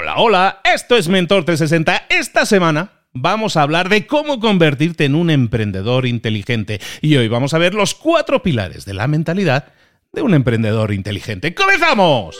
Hola, hola, esto es Mentor 360. Esta semana vamos a hablar de cómo convertirte en un emprendedor inteligente. Y hoy vamos a ver los cuatro pilares de la mentalidad de un emprendedor inteligente. ¡Comenzamos!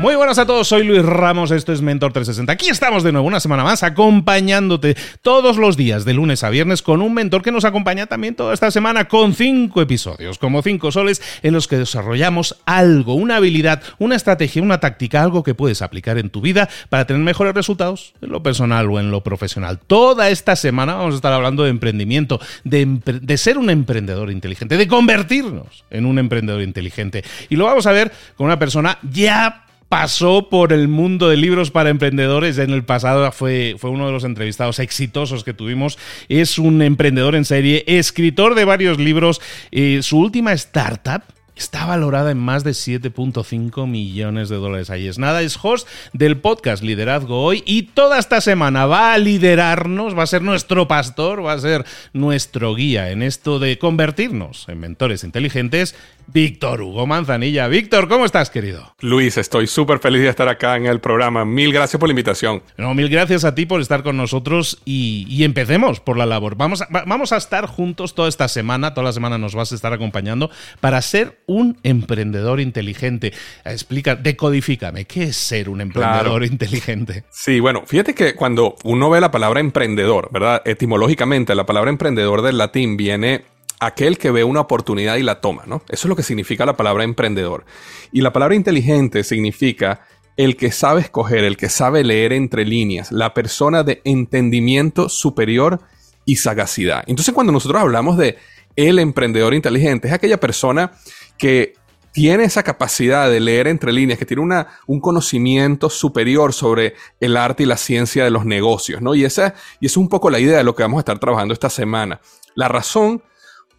Muy buenas a todos, soy Luis Ramos, esto es Mentor 360. Aquí estamos de nuevo una semana más acompañándote todos los días de lunes a viernes con un mentor que nos acompaña también toda esta semana con cinco episodios, como cinco soles en los que desarrollamos algo, una habilidad, una estrategia, una táctica, algo que puedes aplicar en tu vida para tener mejores resultados en lo personal o en lo profesional. Toda esta semana vamos a estar hablando de emprendimiento, de, de ser un emprendedor inteligente, de convertirnos en un emprendedor inteligente. Y lo vamos a ver con una persona ya pasó por el mundo de libros para emprendedores. En el pasado fue, fue uno de los entrevistados exitosos que tuvimos. Es un emprendedor en serie, escritor de varios libros. Eh, su última startup está valorada en más de 7.5 millones de dólares. Ahí es nada, es host del podcast Liderazgo Hoy y toda esta semana va a liderarnos, va a ser nuestro pastor, va a ser nuestro guía en esto de convertirnos en mentores inteligentes Víctor Hugo Manzanilla. Víctor, ¿cómo estás, querido? Luis, estoy súper feliz de estar acá en el programa. Mil gracias por la invitación. No, mil gracias a ti por estar con nosotros y, empecemos por la labor. Vamos a, vamos a estar juntos toda esta semana, toda la semana nos vas a estar acompañando para ser un emprendedor inteligente. Explica, decodifícame, ¿qué es ser un emprendedor inteligente? Sí, bueno, fíjate que cuando uno ve la palabra emprendedor, ¿verdad? Etimológicamente, la palabra emprendedor del latín viene aquel que ve una oportunidad y la toma, ¿no? Eso es lo que significa la palabra emprendedor. Y la palabra inteligente significa el que sabe escoger, el que sabe leer entre líneas, la persona de entendimiento superior y sagacidad. Entonces, cuando nosotros hablamos de el emprendedor inteligente, es aquella persona que tiene esa capacidad de leer entre líneas, que tiene una, un conocimiento superior sobre el arte y la ciencia de los negocios, ¿no? Y esa, y es un poco la idea de lo que vamos a estar trabajando esta semana. La razón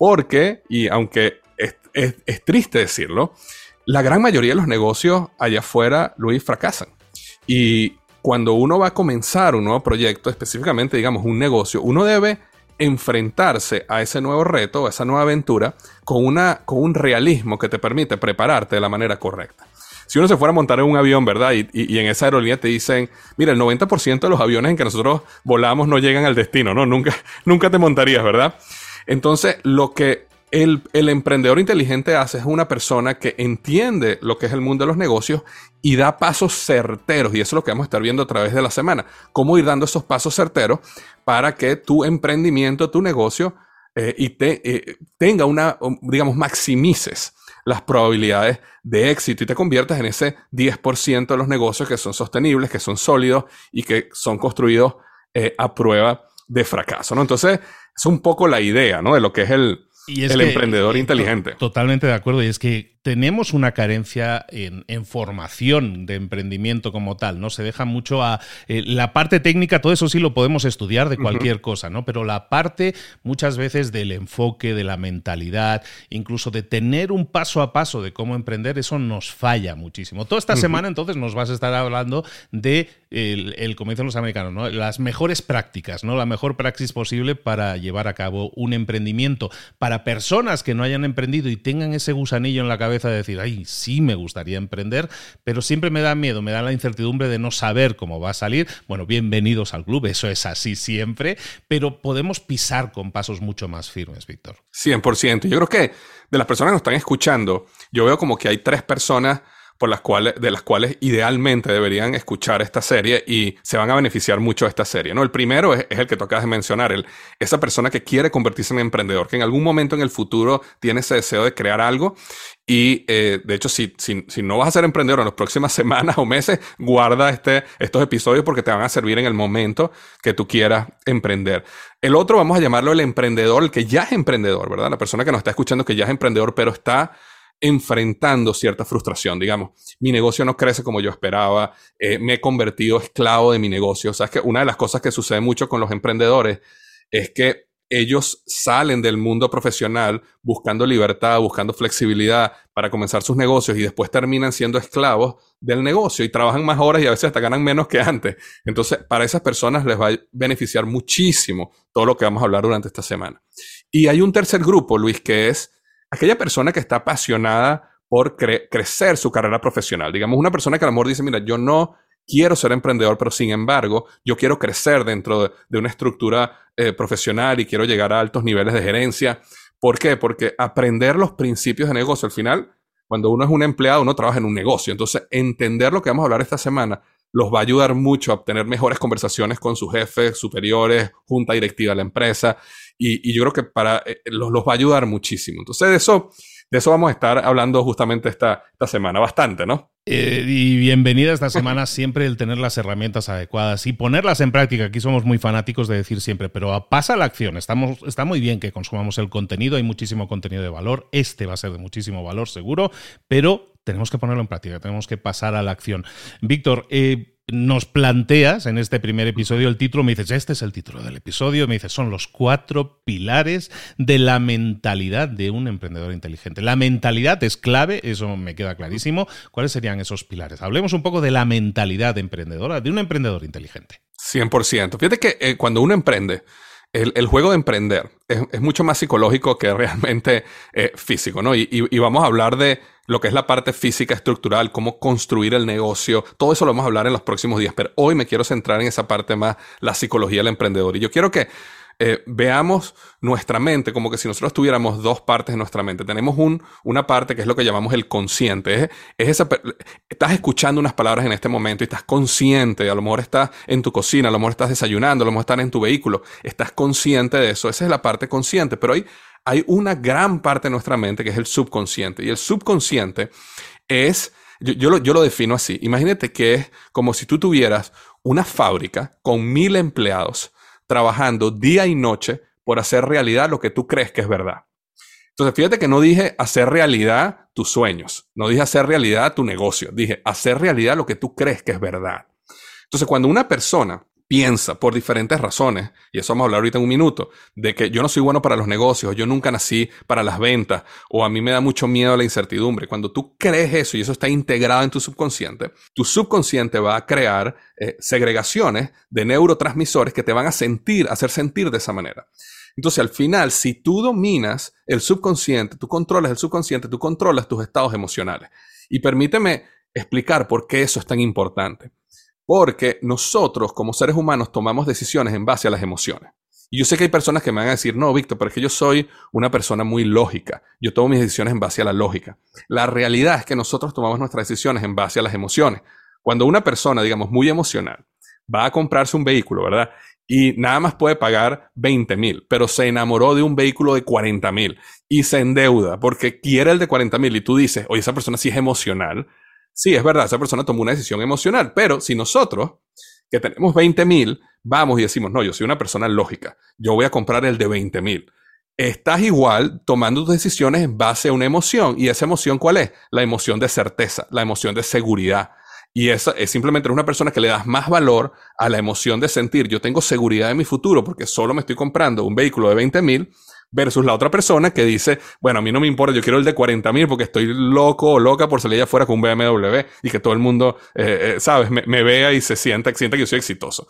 porque, y aunque es, triste decirlo, la gran mayoría de los negocios allá afuera, Luis, fracasan. Y cuando uno va a comenzar un nuevo proyecto, específicamente, digamos, un negocio, uno debe enfrentarse a ese nuevo reto, a esa nueva aventura, con, una, con un realismo que te permite prepararte de la manera correcta. Si uno se fuera a montar en un avión, ¿verdad? Y, y en esa aerolínea te dicen, mira, el 90% de los aviones en que nosotros volamos no llegan al destino, ¿no? Nunca, nunca te montarías, ¿verdad? Entonces, lo que el, emprendedor inteligente hace es una persona que entiende lo que es el mundo de los negocios y da pasos certeros. Y eso es lo que vamos a estar viendo a través de la semana. Cómo ir dando esos pasos certeros para que tu emprendimiento, tu negocio, eh, y te, eh, tenga una, digamos, maximices las probabilidades de éxito y te conviertas en ese 10% de los negocios que son sostenibles, que son sólidos y que son construidos eh, a prueba de fracaso. ¿no? Entonces, es un poco la idea, ¿no? De lo que es el, el emprendedor inteligente. Totalmente de acuerdo. Y es que tenemos una carencia en, formación de emprendimiento como tal, ¿no? Se deja mucho a eh, la parte técnica, todo eso sí lo podemos estudiar de cualquier cosa, ¿no? Pero la parte muchas veces del enfoque, de la mentalidad, incluso de tener un paso a paso de cómo emprender, eso nos falla muchísimo. Toda esta semana entonces nos vas a estar hablando de el, comienzo de los americanos, ¿no? Las mejores prácticas, ¿no? La mejor praxis posible para llevar a cabo un emprendimiento. Para personas que no hayan emprendido y tengan ese gusanillo en la cabeza, de decir, ay, sí me gustaría emprender, pero siempre me da miedo, me da la incertidumbre de no saber cómo va a salir. Bueno, bienvenidos al club, eso es así siempre, pero podemos pisar con pasos mucho más firmes, Víctor. 100%. Yo creo que de las personas que nos están escuchando, yo veo como que hay tres personas por las cuales, de las cuales idealmente deberían escuchar esta serie y se van a beneficiar mucho de esta serie. ¿no? El primero es, el que tú acabas de mencionar, el, esa persona que quiere convertirse en emprendedor, que en algún momento en el futuro tiene ese deseo de crear algo y eh, de hecho, si, si, si, no vas a ser emprendedor en las próximas semanas o meses, guarda este, estos episodios porque te van a servir en el momento que tú quieras emprender. El otro, vamos a llamarlo el emprendedor, el que ya es emprendedor, ¿verdad? La persona que nos está escuchando que ya es emprendedor, pero está enfrentando cierta frustración, digamos, mi negocio no crece como yo esperaba, eh, me he convertido esclavo de mi negocio. O sea, es que una de las cosas que sucede mucho con los emprendedores es que ellos salen del mundo profesional buscando libertad, buscando flexibilidad para comenzar sus negocios y después terminan siendo esclavos del negocio y trabajan más horas y a veces hasta ganan menos que antes. Entonces, para esas personas les va a beneficiar muchísimo todo lo que vamos a hablar durante esta semana. Y hay un tercer grupo, Luis, que es aquella persona que está apasionada por crecer su carrera profesional. Digamos, una persona que a lo mejor dice, mira, yo no quiero ser emprendedor, pero sin embargo, yo quiero crecer dentro de, una estructura eh, profesional y quiero llegar a altos niveles de gerencia. ¿Por qué? Porque aprender los principios de negocio, al final, cuando uno es un empleado, uno trabaja en un negocio. Entonces, entender lo que vamos a hablar esta semana los va a ayudar mucho a obtener mejores conversaciones con sus jefes, superiores, junta directiva de la empresa. Y, yo creo que para, eh, los, los va a ayudar muchísimo. Entonces, de eso de eso vamos a estar hablando justamente esta, esta semana, bastante, ¿no? Eh, y bienvenida esta semana siempre el tener las herramientas adecuadas y ponerlas en práctica. Aquí somos muy fanáticos de decir siempre, pero pasa la acción. Estamos, está muy bien que consumamos el contenido, hay muchísimo contenido de valor. Este va a ser de muchísimo valor, seguro, pero tenemos que ponerlo en práctica, tenemos que pasar a la acción. Víctor, eh, nos planteas en este primer episodio el título, me dices, este es el título del episodio, me dices, son los cuatro pilares de la mentalidad de un emprendedor inteligente. La mentalidad es clave, eso me queda clarísimo. ¿Cuáles serían esos pilares? Hablemos un poco de la mentalidad emprendedora, de un emprendedor inteligente. 100%. Fíjate que eh, cuando uno emprende, el, juego de emprender es, mucho más psicológico que realmente eh, físico, ¿no? y, vamos a hablar de lo que es la parte física estructural, cómo construir el negocio, todo eso lo vamos a hablar en los próximos días, pero hoy me quiero centrar en esa parte más, la psicología del emprendedor. Y yo quiero que eh, veamos nuestra mente como que si nosotros tuviéramos dos partes de nuestra mente. Tenemos un, una parte que es lo que llamamos el consciente. Es, esa, estás escuchando unas palabras en este momento y estás consciente. A lo mejor estás en tu cocina, a lo mejor estás desayunando, a lo mejor estás en tu vehículo. Estás consciente de eso. Esa es la parte consciente. Pero hay hay una gran parte de nuestra mente que es el subconsciente. Y el subconsciente es, yo, lo, yo lo defino así. Imagínate que es como si tú tuvieras una fábrica con mil empleados trabajando día y noche por hacer realidad lo que tú crees que es verdad. Entonces, fíjate que no dije hacer realidad tus sueños, no dije hacer realidad tu negocio, dije hacer realidad lo que tú crees que es verdad. Entonces, cuando una persona piensa por diferentes razones, y eso vamos a hablar ahorita en un minuto, de que yo no soy bueno para los negocios, yo nunca nací para las ventas, o a mí me da mucho miedo la incertidumbre. Cuando tú crees eso y eso está integrado en tu subconsciente, tu subconsciente va a crear eh, segregaciones de neurotransmisores que te van a sentir, hacer sentir de esa manera. Entonces, al final, si tú dominas el subconsciente, tú controlas el subconsciente, tú controlas tus estados emocionales. Y permíteme explicar por qué eso es tan importante. Porque nosotros como seres humanos tomamos decisiones en base a las emociones. Y yo sé que hay personas que me van a decir, no, Víctor, pero es que yo soy una persona muy lógica. Yo tomo mis decisiones en base a la lógica. La realidad es que nosotros tomamos nuestras decisiones en base a las emociones. Cuando una persona, digamos, muy emocional, va a comprarse un vehículo, ¿verdad? Y nada más puede pagar 20 mil, pero se enamoró de un vehículo de 40 mil y se endeuda porque quiere el de 40 mil y tú dices, oye, esa persona sí es emocional, Sí, es verdad, esa persona tomó una decisión emocional, pero si nosotros, que tenemos 20 mil, vamos y decimos, no, yo soy una persona lógica, yo voy a comprar el de 20 mil. Estás igual tomando tus decisiones en base a una emoción. ¿Y esa emoción cuál es? La emoción de certeza, la emoción de seguridad. Y esa es simplemente una persona que le das más valor a la emoción de sentir, yo tengo seguridad en mi futuro porque solo me estoy comprando un vehículo de 20 mil versus la otra persona que dice, bueno, a mí no me importa, yo quiero el de 40 mil porque estoy loco o loca por salir afuera con un BMW y que todo el mundo, eh, eh, sabes, me, vea y se sienta, sienta que yo soy exitoso.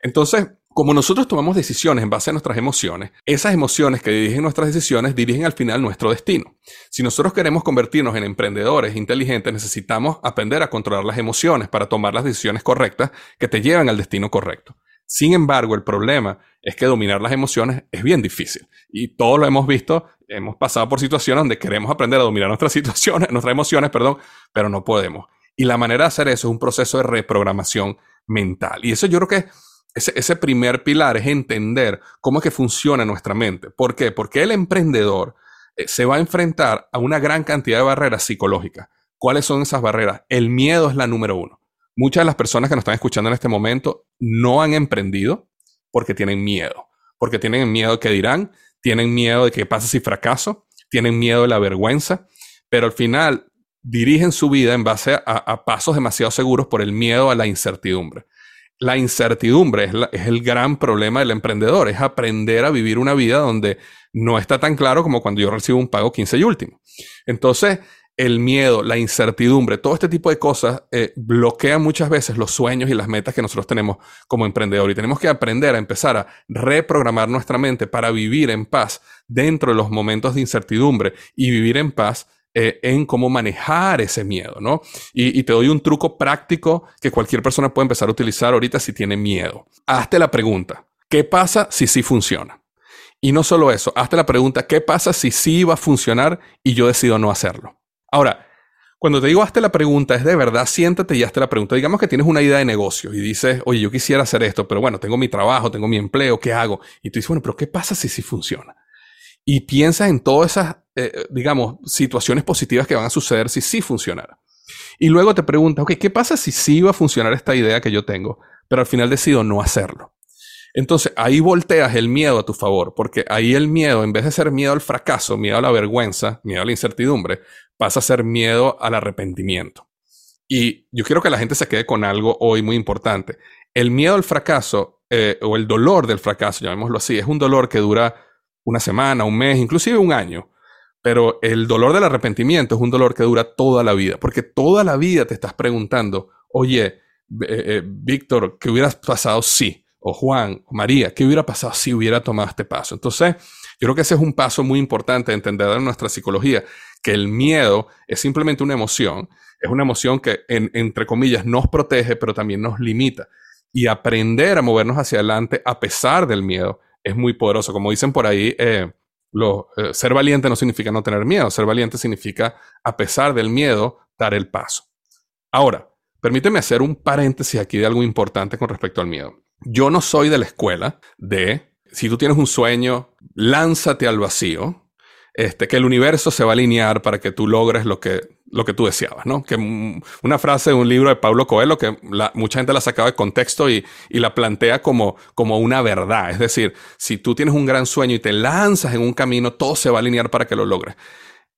Entonces, como nosotros tomamos decisiones en base a nuestras emociones, esas emociones que dirigen nuestras decisiones dirigen al final nuestro destino. Si nosotros queremos convertirnos en emprendedores inteligentes, necesitamos aprender a controlar las emociones para tomar las decisiones correctas que te llevan al destino correcto. Sin embargo, el problema es que dominar las emociones es bien difícil. Y todos lo hemos visto, hemos pasado por situaciones donde queremos aprender a dominar nuestras situaciones, nuestras emociones, perdón, pero no podemos. Y la manera de hacer eso es un proceso de reprogramación mental. Y eso yo creo que ese, ese primer pilar es entender cómo es que funciona nuestra mente. ¿Por qué? Porque el emprendedor eh, se va a enfrentar a una gran cantidad de barreras psicológicas. ¿Cuáles son esas barreras? El miedo es la número uno. Muchas de las personas que nos están escuchando en este momento no han emprendido porque tienen miedo, porque tienen miedo que dirán, tienen miedo de qué pasa si fracaso, tienen miedo de la vergüenza, pero al final dirigen su vida en base a, pasos demasiado seguros por el miedo a la incertidumbre. La incertidumbre es, es, el gran problema del emprendedor, es aprender a vivir una vida donde no está tan claro como cuando yo recibo un pago 15 y último. Entonces, el miedo, la incertidumbre, todo este tipo de cosas eh, bloquean muchas veces los sueños y las metas que nosotros tenemos como emprendedor. Y tenemos que aprender a empezar a reprogramar nuestra mente para vivir en paz dentro de los momentos de incertidumbre y vivir en paz eh, en cómo manejar ese miedo, ¿no? Y, y, te doy un truco práctico que cualquier persona puede empezar a utilizar ahorita si tiene miedo. Hazte la pregunta, ¿qué pasa si sí funciona? Y no solo eso, hazte la pregunta, ¿qué pasa si sí va a funcionar y yo decido no hacerlo? Ahora, cuando te digo hazte la pregunta, es de verdad, siéntate y hazte la pregunta. Digamos que tienes una idea de negocio y dices, oye, yo quisiera hacer esto, pero bueno, tengo mi trabajo, tengo mi empleo, ¿qué hago? Y tú dices, bueno, pero ¿qué pasa si sí funciona? Y piensas en todas esas, eh, digamos, situaciones positivas que van a suceder si sí funcionara. Y luego te preguntas, ok, ¿qué pasa si sí va a funcionar esta idea que yo tengo, pero al final decido no hacerlo? Entonces ahí volteas el miedo a tu favor, porque ahí el miedo, en vez de ser miedo al fracaso, miedo a la vergüenza, miedo a la incertidumbre, pasa a ser miedo al arrepentimiento. Y yo quiero que la gente se quede con algo hoy muy importante. El miedo al fracaso eh, o el dolor del fracaso, llamémoslo así, es un dolor que dura una semana, un mes, inclusive un año. Pero el dolor del arrepentimiento es un dolor que dura toda la vida, porque toda la vida te estás preguntando, oye, eh, eh, Víctor, ¿qué hubieras pasado si? O Juan, o María, ¿qué hubiera pasado si hubiera tomado este paso? Entonces, yo creo que ese es un paso muy importante de entender en nuestra psicología, que el miedo es simplemente una emoción, es una emoción que, entre comillas, nos protege, pero también nos limita. Y aprender a movernos hacia adelante a pesar del miedo es muy poderoso. Como dicen por ahí, eh, lo, eh, ser valiente no significa no tener miedo, ser valiente significa, a pesar del miedo, dar el paso. Ahora, permíteme hacer un paréntesis aquí de algo importante con respecto al miedo. Yo no soy de la escuela de si tú tienes un sueño, lánzate al vacío, este, que el universo se va a alinear para que tú logres lo que, lo que tú deseabas, ¿no? Que una frase de un libro de Pablo Coelho que mucha gente la sacaba de contexto y, y, la plantea como, como una verdad. Es decir, si tú tienes un gran sueño y te lanzas en un camino, todo se va a alinear para que lo logres.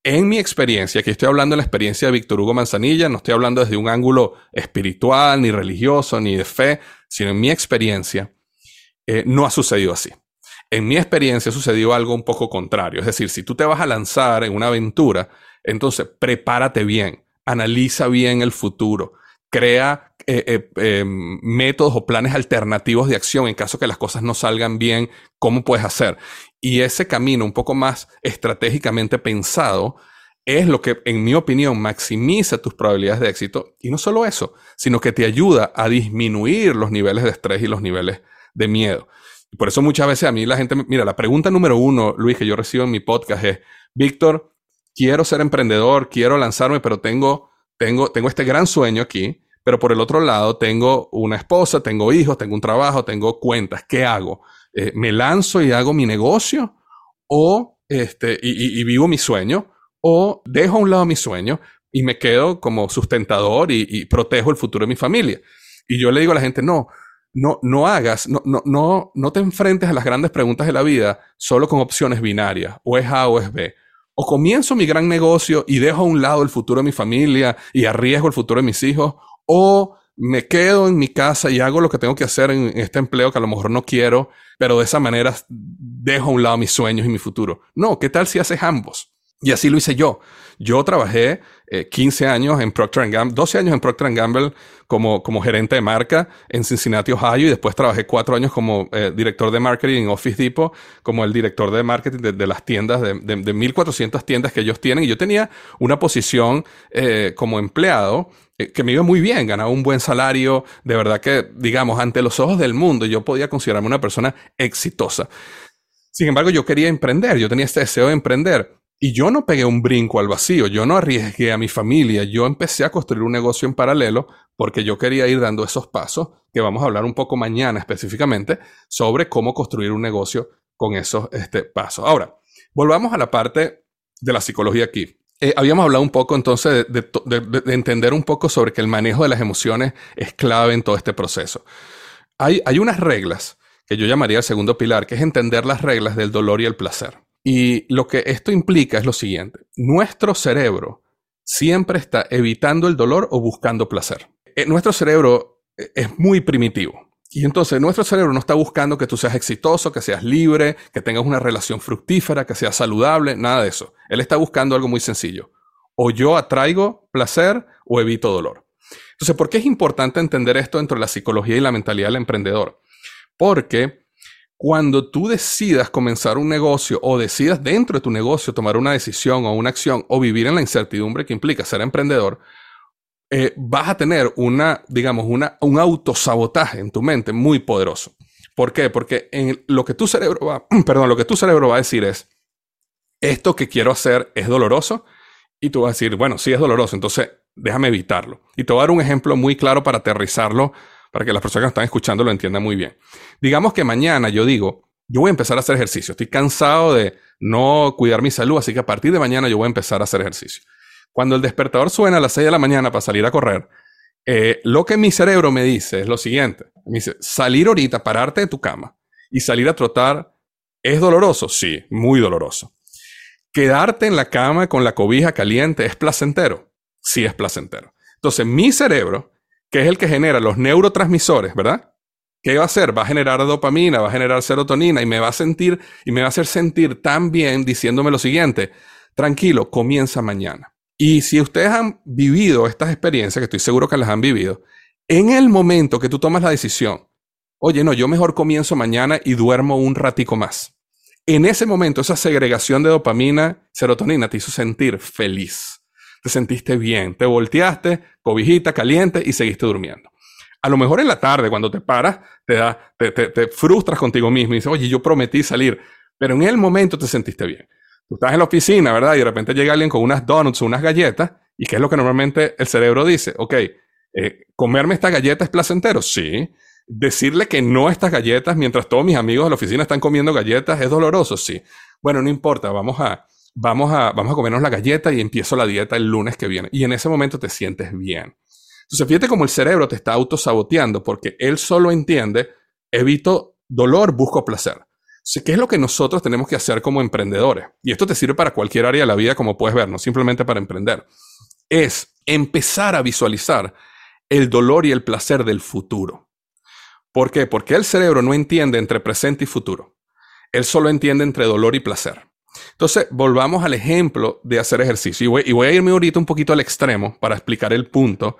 En mi experiencia, aquí estoy hablando de la experiencia de Víctor Hugo Manzanilla, no estoy hablando desde un ángulo espiritual, ni religioso, ni de fe, sino en mi experiencia, eh, no ha sucedido así. En mi experiencia sucedió algo un poco contrario. Es decir, si tú te vas a lanzar en una aventura, entonces prepárate bien, analiza bien el futuro, crea eh, eh, em, métodos o planes alternativos de acción en caso que las cosas no salgan bien, cómo puedes hacer. Y ese camino un poco más estratégicamente pensado es lo que, en mi opinión, maximiza tus probabilidades de éxito. Y no solo eso, sino que te ayuda a disminuir los niveles de estrés y los niveles de miedo. Por eso muchas veces a mí la gente, mira, la pregunta número uno, Luis, que yo recibo en mi podcast es, Víctor, quiero ser emprendedor, quiero lanzarme, pero tengo, tengo, tengo este gran sueño aquí, pero por el otro lado tengo una esposa, tengo hijos, tengo un trabajo, tengo cuentas, ¿qué hago? Eh, ¿Me lanzo y hago mi negocio? ¿O este, y, vivo mi sueño? ¿O dejo a un lado mi sueño y me quedo como sustentador y, y protejo el futuro de mi familia? Y yo le digo a la gente, no, no, no hagas, no, no, no, no te enfrentes a las grandes preguntas de la vida solo con opciones binarias, o es A o es B. O comienzo mi gran negocio y dejo a un lado el futuro de mi familia y arriesgo el futuro de mis hijos, o me quedo en mi casa y hago lo que tengo que hacer en este empleo que a lo mejor no quiero, pero de esa manera dejo a un lado mis sueños y mi futuro. No, ¿qué tal si haces ambos? Y así lo hice yo. Yo trabajé 15 eh, años en Procter Gamble, 12 años en Procter Gamble como, como gerente de marca en Cincinnati, Ohio, y después trabajé 4 años como eh, director de marketing en Office Depot, como el director de marketing de, las tiendas, de, de, de, 1.400 tiendas que ellos tienen. Y yo tenía una posición eh, como empleado que me iba muy bien, ganaba un buen salario, de verdad que, digamos, ante los ojos del mundo, yo podía considerarme una persona exitosa. Sin embargo, yo quería emprender, yo tenía este deseo de emprender. Y yo no pegué un brinco al vacío, yo no arriesgué a mi familia, yo empecé a construir un negocio en paralelo porque yo quería ir dando esos pasos, que vamos a hablar un poco mañana específicamente, sobre cómo construir un negocio con esos este, pasos. Ahora, volvamos a la parte de la psicología aquí. Eh, habíamos hablado un poco entonces de, de, entender un poco sobre que el manejo de las emociones es clave en todo este proceso. Hay, hay unas reglas que yo llamaría el segundo pilar, que es entender las reglas del dolor y el placer. Y lo que esto implica es lo siguiente. Nuestro cerebro siempre está evitando el dolor o buscando placer. Eh, nuestro cerebro eh, es muy primitivo. Y entonces nuestro cerebro no está buscando que tú seas exitoso, que seas libre, que tengas una relación fructífera, que seas saludable, nada de eso. Él está buscando algo muy sencillo. O yo atraigo placer o evito dolor. Entonces, ¿por qué es importante entender esto dentro de la psicología y la mentalidad del emprendedor? Porque cuando tú decidas comenzar un negocio o decidas dentro de tu negocio tomar una decisión o una acción o vivir en la incertidumbre que implica ser emprendedor, eh, vas a tener una, digamos, una, un autosabotaje en tu mente muy poderoso. ¿Por qué? Porque en lo que tu cerebro va, perdón, lo que tu cerebro va a decir es, esto que quiero hacer es doloroso, y tú vas a decir, bueno, sí es doloroso, entonces déjame evitarlo. Y te voy a dar un ejemplo muy claro para aterrizarlo, para que las personas que están escuchando lo entiendan muy bien. Digamos que mañana yo digo, yo voy a empezar a hacer ejercicio. Estoy cansado de no cuidar mi salud, así que a partir de mañana yo voy a empezar a hacer ejercicio. Cuando el despertador suena a las 6 de la mañana para salir a correr, eh, lo que mi cerebro me dice es lo siguiente. Me dice, salir ahorita, pararte de tu cama y salir a trotar, ¿es doloroso? Sí, muy doloroso. Quedarte en la cama con la cobija caliente es placentero. Sí es placentero. Entonces, mi cerebro, que es el que genera los neurotransmisores, ¿verdad? ¿Qué va a hacer? Va a generar dopamina, va a generar serotonina y me va a sentir y me va a hacer sentir tan bien diciéndome lo siguiente: tranquilo, comienza mañana. Y si ustedes han vivido estas experiencias, que estoy seguro que las han vivido, en el momento que tú tomas la decisión, oye, no, yo mejor comienzo mañana y duermo un ratico más en ese momento esa segregación de dopamina, serotonina te hizo sentir feliz. Te sentiste bien, te volteaste, cobijita caliente y seguiste durmiendo. A lo mejor en la tarde, cuando te paras, te, da, te, te, frustras contigo mismo y dices, oye, yo prometí salir, pero en el momento te sentiste bien. Tú estás en la oficina, ¿verdad? Y de repente llega alguien con unas donuts o unas galletas, y ¿qué es lo que normalmente el cerebro dice? Ok, eh, ¿comerme esta galleta es placentero? Sí decirle que no a estas galletas mientras todos mis amigos de la oficina están comiendo galletas es doloroso, sí. Bueno, no importa, vamos a, vamos a, vamos a comernos la galleta y empiezo la dieta el lunes que viene. Y en ese momento te sientes bien. Entonces, fíjate cómo el cerebro te está autosaboteando porque él solo entiende, evito dolor, busco placer. ¿Qué es lo que nosotros tenemos que hacer como emprendedores? Y esto te sirve para cualquier área de la vida, como puedes ver, no simplemente para emprender. Es empezar a visualizar el dolor y el placer del futuro. ¿Por qué? Porque el cerebro no entiende entre presente y futuro. Él solo entiende entre dolor y placer. Entonces, volvamos al ejemplo de hacer ejercicio. Y voy, a irme ahorita un poquito al extremo para explicar el punto.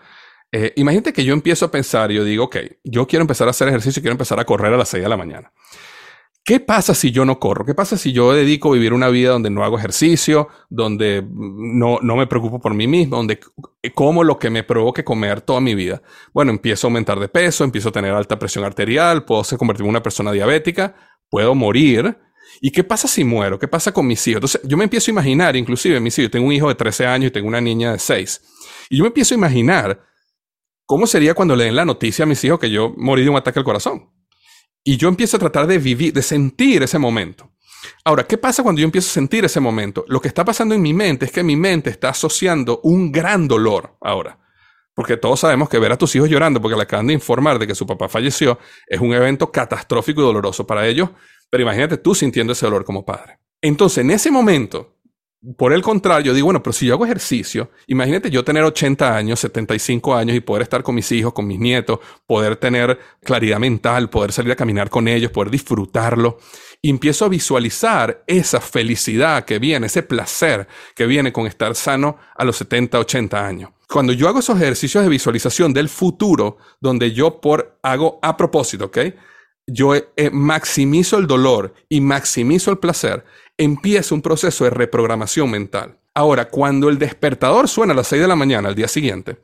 Eh, imagínate que yo empiezo a pensar, yo digo, ok, yo quiero empezar a hacer ejercicio quiero empezar a correr a las 6 de la mañana. ¿Qué pasa si yo no corro? ¿Qué pasa si yo dedico a vivir una vida donde no hago ejercicio, donde no, me preocupo por mí mismo, donde como lo que me provoque comer toda mi vida? Bueno, empiezo a aumentar de peso, empiezo a tener alta presión arterial, puedo convertirme en una persona diabética, puedo morir. ¿Y qué pasa si muero? ¿Qué pasa con mis hijos? Entonces, yo me empiezo a imaginar, inclusive mis hijos, tengo un hijo de 13 años y tengo una niña de 6. Y yo me empiezo a imaginar cómo sería cuando le den la noticia a mis hijos que yo morí de un ataque al corazón. Y yo empiezo a tratar de vivir, de sentir ese momento. Ahora, ¿qué pasa cuando yo empiezo a sentir ese momento? Lo que está pasando en mi mente es que mi mente está asociando un gran dolor ahora. Porque todos sabemos que ver a tus hijos llorando porque le acaban de informar de que su papá falleció es un evento catastrófico y doloroso para ellos. Pero imagínate tú sintiendo ese dolor como padre. Entonces, en ese momento, por el contrario, digo, bueno, pero si yo hago ejercicio, imagínate yo tener 80 años, 75 años y poder estar con mis hijos, con mis nietos, poder tener claridad mental, poder salir a caminar con ellos, poder disfrutarlo. Y empiezo a visualizar esa felicidad que viene, ese placer que viene con estar sano a los 70, 80 años. Cuando yo hago esos ejercicios de visualización del futuro, donde yo por, hago a propósito, ¿ok? Yo eh, maximizo el dolor y maximizo el placer, empieza un proceso de reprogramación mental. Ahora, cuando el despertador suena a las 6 de la mañana al día siguiente,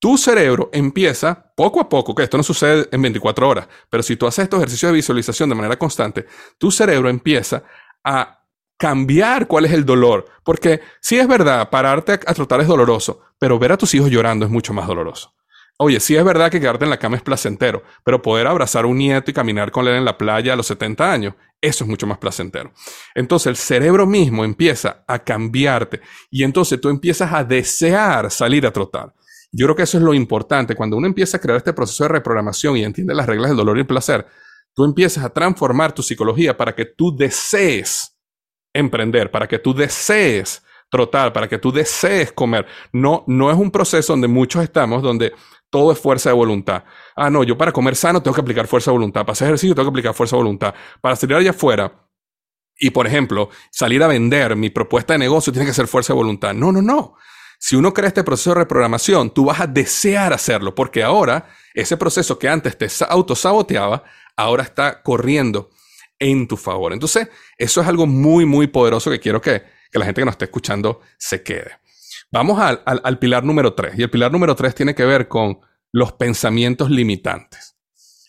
tu cerebro empieza poco a poco, que esto no sucede en 24 horas, pero si tú haces estos ejercicios de visualización de manera constante, tu cerebro empieza a cambiar cuál es el dolor. Porque sí es verdad, pararte a, trotar es doloroso, pero ver a tus hijos llorando es mucho más doloroso. Oye, sí es verdad que quedarte en la cama es placentero, pero poder abrazar a un nieto y caminar con él en la playa a los 70 años, eso es mucho más placentero. Entonces el cerebro mismo empieza a cambiarte y entonces tú empiezas a desear salir a trotar. Yo creo que eso es lo importante. Cuando uno empieza a crear este proceso de reprogramación y entiende las reglas del dolor y el placer, tú empiezas a transformar tu psicología para que tú desees emprender, para que tú desees trotar, para que tú desees comer. No, no es un proceso donde muchos estamos, donde todo es fuerza de voluntad. Ah, no, yo para comer sano tengo que aplicar fuerza de voluntad. Para hacer ejercicio tengo que aplicar fuerza de voluntad. Para salir allá afuera y, por ejemplo, salir a vender mi propuesta de negocio tiene que ser fuerza de voluntad. No, no, no. Si uno crea este proceso de reprogramación, tú vas a desear hacerlo, porque ahora ese proceso que antes te autosaboteaba, ahora está corriendo en tu favor. Entonces, eso es algo muy, muy poderoso que quiero que, la gente que nos esté escuchando se quede. Vamos al, al pilar número tres. Y el pilar número tres tiene que ver con los pensamientos limitantes.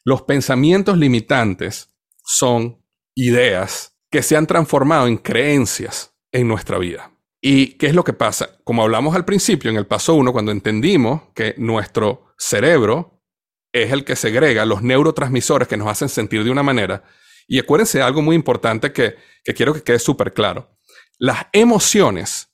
Los pensamientos limitantes son ideas que se han transformado en creencias en nuestra vida. ¿Y qué es lo que pasa? Como hablamos al principio, en el paso uno, cuando entendimos que nuestro cerebro es el que segrega los neurotransmisores que nos hacen sentir de una manera, y acuérdense de algo muy importante que, que quiero que quede súper claro. Las emociones,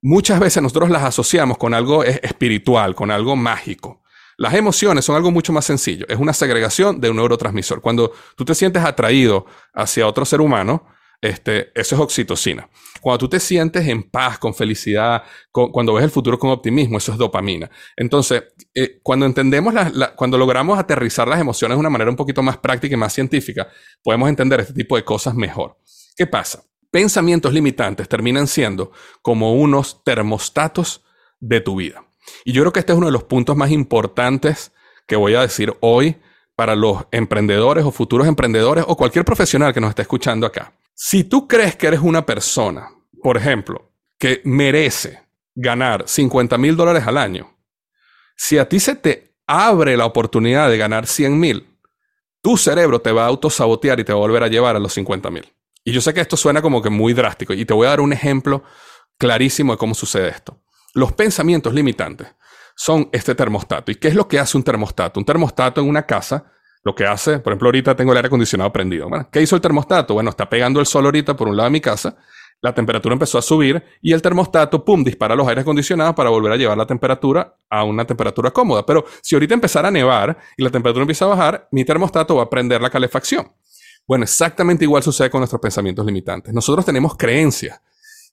muchas veces nosotros las asociamos con algo espiritual, con algo mágico. Las emociones son algo mucho más sencillo. Es una segregación de un neurotransmisor. Cuando tú te sientes atraído hacia otro ser humano, este, eso es oxitocina. Cuando tú te sientes en paz, con felicidad, cuando ves el futuro con optimismo, eso es dopamina. Entonces, eh, cuando entendemos, cuando logramos aterrizar las emociones de una manera un poquito más práctica y más científica, podemos entender este tipo de cosas mejor. ¿Qué pasa? Pensamientos limitantes terminan siendo como unos termostatos de tu vida. Y yo creo que este es uno de los puntos más importantes que voy a decir hoy para los emprendedores o futuros emprendedores o cualquier profesional que nos esté escuchando acá. Si tú crees que eres una persona, por ejemplo, que merece ganar 50 mil dólares al año, si a ti se te abre la oportunidad de ganar 100 mil, tu cerebro te va a autosabotear y te va a volver a llevar a los 50 mil. Y yo sé que esto suena como que muy drástico y te voy a dar un ejemplo clarísimo de cómo sucede esto. Los pensamientos limitantes son este termostato. ¿Y qué es lo que hace un termostato? Un termostato en una casa, lo que hace, por ejemplo, ahorita tengo el aire acondicionado prendido. ¿Qué hizo el termostato? Bueno, está pegando el sol ahorita por un lado de mi casa, la temperatura empezó a subir y el termostato, pum, dispara los aires acondicionados para volver a llevar la temperatura a una temperatura cómoda. Pero si ahorita empezara a nevar y la temperatura empieza a bajar, mi termostato va a prender la calefacción. Bueno, exactamente igual sucede con nuestros pensamientos limitantes. Nosotros tenemos creencias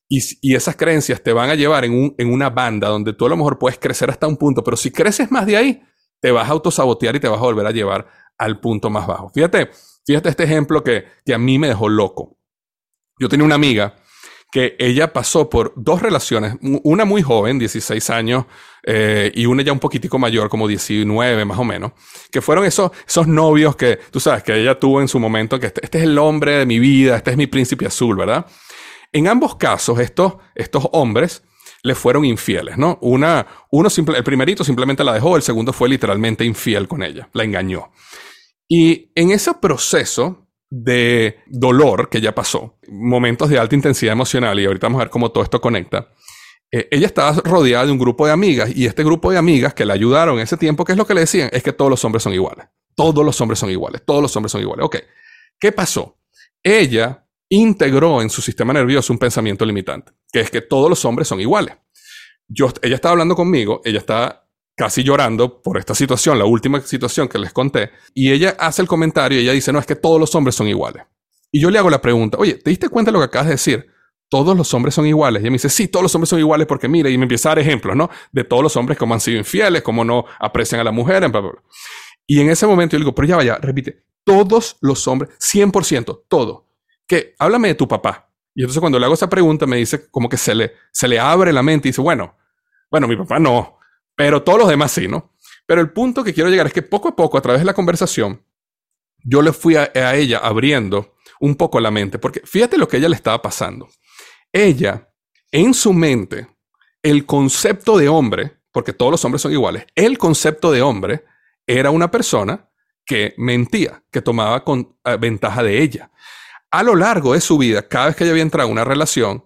y, esas creencias te van a llevar en, una banda donde tú a lo mejor puedes crecer hasta un punto, pero si creces más de ahí, te vas a autosabotear y te vas a volver a llevar al punto más bajo. Fíjate, fíjate este ejemplo que, a mí me dejó loco. Yo tenía una amiga que ella pasó por dos relaciones, una muy joven, 16 años, eh, y una ya un poquitico mayor, como 19 más o menos, que fueron esos, esos novios que tú sabes que ella tuvo en su momento, que este, este es el hombre de mi vida, este es mi príncipe azul, ¿verdad? En ambos casos, estos, estos hombres le fueron infieles, ¿no? Una, uno simple, el primerito simplemente la dejó, el segundo fue literalmente infiel con ella, la engañó. Y en ese proceso de dolor que ya pasó, momentos de alta intensidad emocional, y ahorita vamos a ver cómo todo esto conecta, eh, ella estaba rodeada de un grupo de amigas y este grupo de amigas que la ayudaron en ese tiempo, ¿qué es lo que le decían? Es que todos los hombres son iguales. Todos los hombres son iguales. Todos los hombres son iguales. Ok. ¿Qué pasó? Ella integró en su sistema nervioso un pensamiento limitante, que es que todos los hombres son iguales. Yo, ella estaba hablando conmigo, ella está casi llorando por esta situación, la última situación que les conté, y ella hace el comentario y ella dice, no, es que todos los hombres son iguales. Y yo le hago la pregunta, oye, ¿te diste cuenta de lo que acabas de decir? Todos los hombres son iguales. Y ella me dice, sí, todos los hombres son iguales porque mira, y me empieza a dar ejemplos, ¿no? De todos los hombres como han sido infieles, cómo no aprecian a la mujer, Y en ese momento yo le digo, pero ya vaya, repite, todos los hombres, 100%, todo que háblame de tu papá. Y entonces cuando le hago esa pregunta me dice como que se le, se le abre la mente y dice, bueno, bueno, mi papá no, pero todos los demás sí, ¿no? Pero el punto que quiero llegar es que poco a poco, a través de la conversación, yo le fui a, ella abriendo un poco la mente, porque fíjate lo que ella le estaba pasando. Ella, en su mente, el concepto de hombre, porque todos los hombres son iguales, el concepto de hombre era una persona que mentía, que tomaba eh, ventaja de ella a lo largo de su vida, cada vez que ella había entrado en una relación,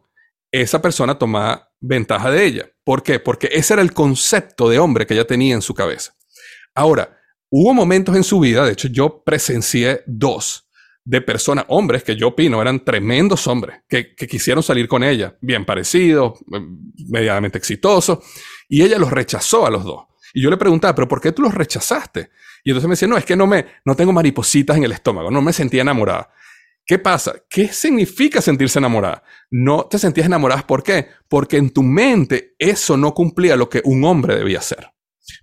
esa persona tomaba ventaja de ella. ¿Por qué? Porque ese era el concepto de hombre que ella tenía en su cabeza. Ahora, hubo momentos en su vida, de hecho yo presencié dos de personas, hombres que yo opino eran tremendos hombres, que, quisieron salir con ella, bien parecidos, medianamente exitosos, y ella los rechazó a los dos. Y yo le preguntaba, ¿pero por qué tú los rechazaste? Y entonces me decía, no, es que no me, no tengo maripositas en el estómago, no me sentía enamorada. ¿Qué pasa? ¿Qué significa sentirse enamorada? No te sentías enamorada, ¿por qué? Porque en tu mente eso no cumplía lo que un hombre debía hacer.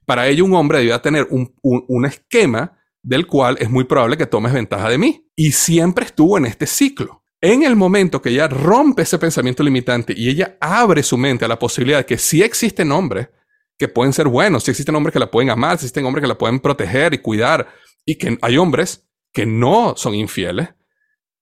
Para ello, un hombre debía tener un, un esquema del cual es muy probable que tomes ventaja de mí. Y siempre estuvo en este ciclo. En el momento que ella rompe ese pensamiento limitante y ella abre su mente a la posibilidad de que sí existen hombres que pueden ser buenos, sí existen hombres que la pueden amar, sí existen hombres que la pueden proteger y cuidar, y que hay hombres que no son infieles,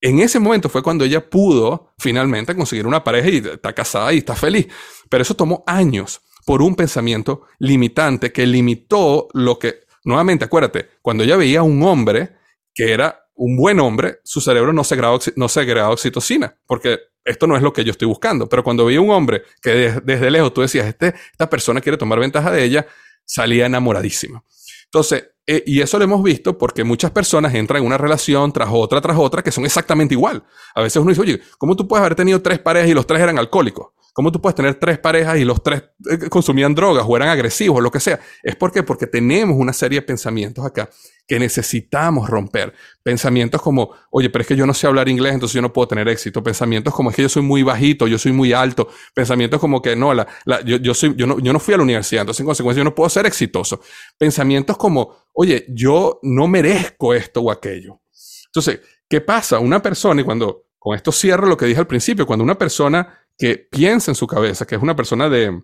en ese momento fue cuando ella pudo finalmente conseguir una pareja y está casada y está feliz. Pero eso tomó años por un pensamiento limitante que limitó lo que, nuevamente, acuérdate, cuando ella veía a un hombre que era un buen hombre, su cerebro no se no segregaba oxitocina, porque esto no es lo que yo estoy buscando. Pero cuando veía un hombre que desde lejos tú decías, este, esta persona quiere tomar ventaja de ella, salía enamoradísima. Entonces, eh, y eso lo hemos visto porque muchas personas entran en una relación tras otra, tras otra, que son exactamente igual. A veces uno dice, oye, ¿cómo tú puedes haber tenido tres parejas y los tres eran alcohólicos? ¿Cómo tú puedes tener tres parejas y los tres eh, consumían drogas o eran agresivos o lo que sea? Es porque, porque tenemos una serie de pensamientos acá que necesitamos romper. Pensamientos como, oye, pero es que yo no sé hablar inglés, entonces yo no puedo tener éxito. Pensamientos como, es que yo soy muy bajito, yo soy muy alto. Pensamientos como que, no, la, yo, yo, soy, yo, no, yo no fui a la universidad, entonces en consecuencia yo no puedo ser exitoso. Pensamientos como, oye, yo no merezco esto o aquello. Entonces, ¿qué pasa? Una persona, y cuando, con esto cierro lo que dije al principio, cuando una persona que piensa en su cabeza, que es una persona de,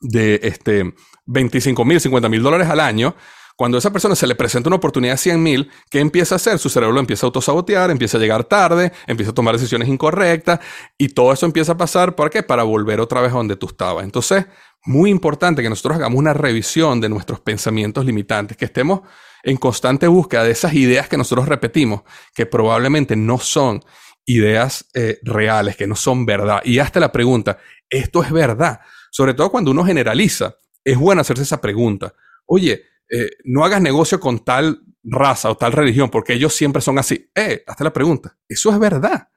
de este, 25 mil, 50 mil dólares al año, cuando a esa persona se le presenta una oportunidad de 100 mil, ¿qué empieza a hacer? Su cerebro empieza a autosabotear, empieza a llegar tarde, empieza a tomar decisiones incorrectas y todo eso empieza a pasar, ¿por qué? Para volver otra vez a donde tú estabas. Entonces, muy importante que nosotros hagamos una revisión de nuestros pensamientos limitantes, que estemos en constante búsqueda de esas ideas que nosotros repetimos, que probablemente no son ideas eh, reales, que no son verdad. Y hasta la pregunta, ¿esto es verdad? Sobre todo cuando uno generaliza, es bueno hacerse esa pregunta. Oye, eh, no hagas negocio con tal raza o tal religión, porque ellos siempre son así. Eh, hazte la pregunta, ¿eso es verdad?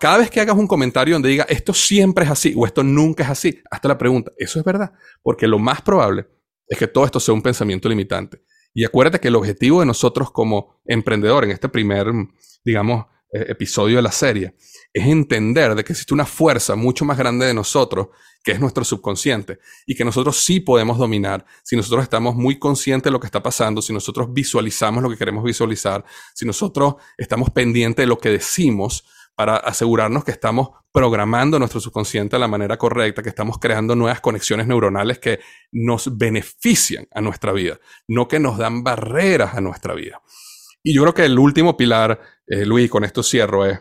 Cada vez que hagas un comentario donde diga esto siempre es así o esto nunca es así, hazte la pregunta, ¿eso es verdad? Porque lo más probable es que todo esto sea un pensamiento limitante. Y acuérdate que el objetivo de nosotros como emprendedor en este primer, digamos, episodio de la serie es entender de que existe una fuerza mucho más grande de nosotros que es nuestro subconsciente y que nosotros sí podemos dominar si nosotros estamos muy conscientes de lo que está pasando, si nosotros visualizamos lo que queremos visualizar, si nosotros estamos pendientes de lo que decimos para asegurarnos que estamos programando nuestro subconsciente de la manera correcta, que estamos creando nuevas conexiones neuronales que nos benefician a nuestra vida, no que nos dan barreras a nuestra vida. Y yo creo que el último pilar, eh, Luis, con esto cierro, es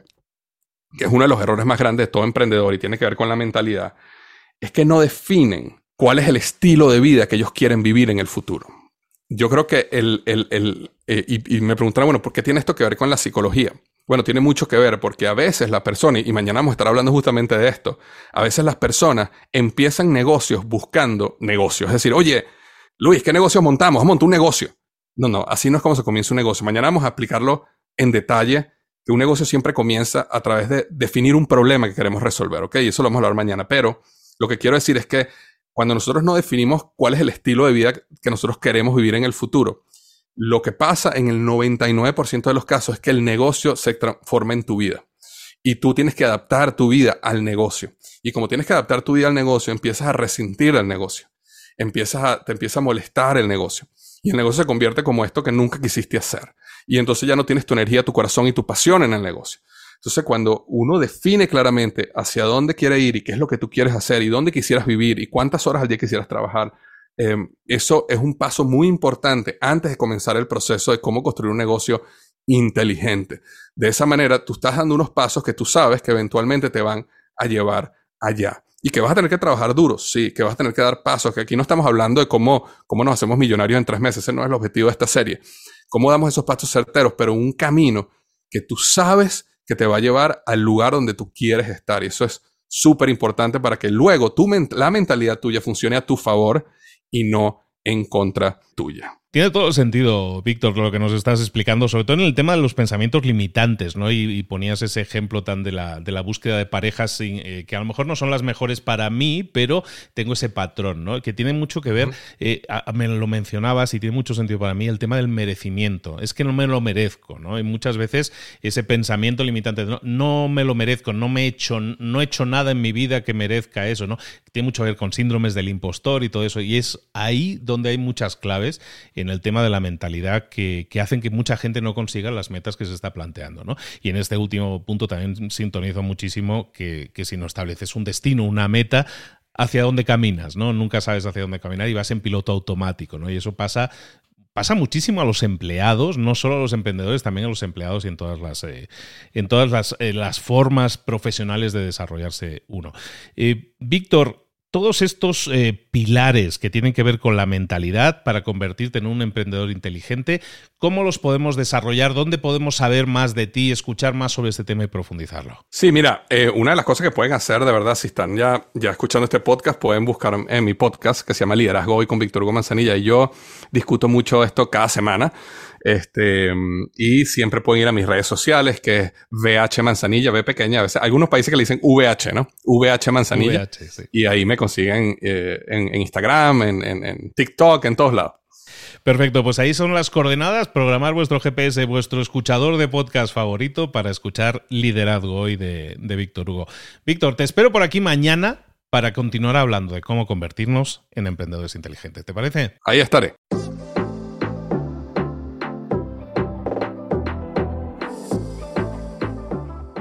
que es uno de los errores más grandes de todo emprendedor y tiene que ver con la mentalidad, es que no definen cuál es el estilo de vida que ellos quieren vivir en el futuro. Yo creo que el, el, eh, y, me preguntaron, bueno, ¿por qué tiene esto que ver con la psicología? Bueno, tiene mucho que ver porque a veces la persona, y mañana vamos a estar hablando justamente de esto, a veces las personas empiezan negocios buscando negocios. Es decir, oye, Luis, ¿qué negocio montamos? Monto un negocio. No, no, así no es como se comienza un negocio. Mañana vamos a explicarlo en detalle, que un negocio siempre comienza a través de definir un problema que queremos resolver, ¿ok? Y eso lo vamos a hablar mañana, pero lo que quiero decir es que cuando nosotros no definimos cuál es el estilo de vida que nosotros queremos vivir en el futuro, lo que pasa en el 99% de los casos es que el negocio se transforma en tu vida. Y tú tienes que adaptar tu vida al negocio. Y como tienes que adaptar tu vida al negocio, empiezas a resentir el negocio. Empiezas a, te empieza a molestar el negocio. Y el negocio se convierte como esto que nunca quisiste hacer. Y entonces ya no tienes tu energía, tu corazón y tu pasión en el negocio. Entonces, cuando uno define claramente hacia dónde quiere ir y qué es lo que tú quieres hacer y dónde quisieras vivir y cuántas horas al día quisieras trabajar, em, eso es un paso muy importante antes de comenzar el proceso de cómo construir un negocio inteligente. De esa manera, tú estás dando unos pasos que tú sabes que eventualmente te van a llevar allá. Y que vas a tener que trabajar duro, sí, que vas a tener que dar pasos, que aquí no estamos hablando de cómo, cómo nos hacemos millonarios en tres meses, ese no es el objetivo de esta serie. Cómo damos esos pasos certeros, pero un camino que tú sabes que te va a llevar al lugar donde tú quieres estar. Y eso es súper importante para que luego tu, la mentalidad tuya funcione a tu favor y no en contra tuya. Tiene todo el sentido, Víctor, lo que nos estás explicando, sobre todo en el tema de los pensamientos limitantes, ¿no? Y, ponías ese ejemplo tan de la, de la búsqueda de parejas eh, que a lo mejor no son las mejores para mí, pero tengo ese patrón, ¿no? Que tiene mucho que ver, eh, me lo mencionabas y tiene mucho sentido para mí, el tema del merecimiento. Es que no me lo merezco, ¿no? Y muchas veces ese pensamiento limitante, no, no me lo merezco, no me he hecho, no he hecho nada en mi vida que merezca eso, ¿no? Tiene mucho que ver con síndromes del impostor y todo eso. Y es ahí donde hay muchas claves en el tema de la mentalidad que, hacen que mucha gente no consiga las metas que se está planteando. ¿no? Y en este último punto también sintonizo muchísimo que, que si no estableces un destino, una meta, hacia dónde caminas, ¿no? Nunca sabes hacia dónde caminar y vas en piloto automático, ¿no? Y eso pasa pasa muchísimo a los empleados, no solo a los emprendedores, también a los empleados y en todas las, eh, en todas las, eh, las, formas profesionales de desarrollarse uno. Eh, Víctor, todos estos eh, pilares que tienen que ver con la mentalidad para convertirte en un emprendedor inteligente, ¿cómo los podemos desarrollar? ¿Dónde podemos saber más de ti, escuchar más sobre este tema y profundizarlo? Sí, mira, eh, una de las cosas que pueden hacer, de verdad, si están ya, ya escuchando este podcast, pueden buscar en mi podcast que se llama Liderazgo Hoy con Víctor Hugo Manzanilla y yo discuto mucho esto cada semana. Este, y siempre pueden ir a mis redes sociales, que es VH Manzanilla, V pequeña. A veces, algunos países que le dicen VH, ¿no? VH Manzanilla. Y ahí me consiguen eh, en, Instagram, en, en, TikTok, en todos lados. Perfecto, pues ahí son las coordenadas. Programar vuestro GPS, vuestro escuchador de podcast favorito para escuchar Liderazgo hoy de, de Víctor Hugo. Víctor, te espero por aquí mañana para continuar hablando de cómo convertirnos en emprendedores inteligentes. ¿Te parece? Ahí estaré.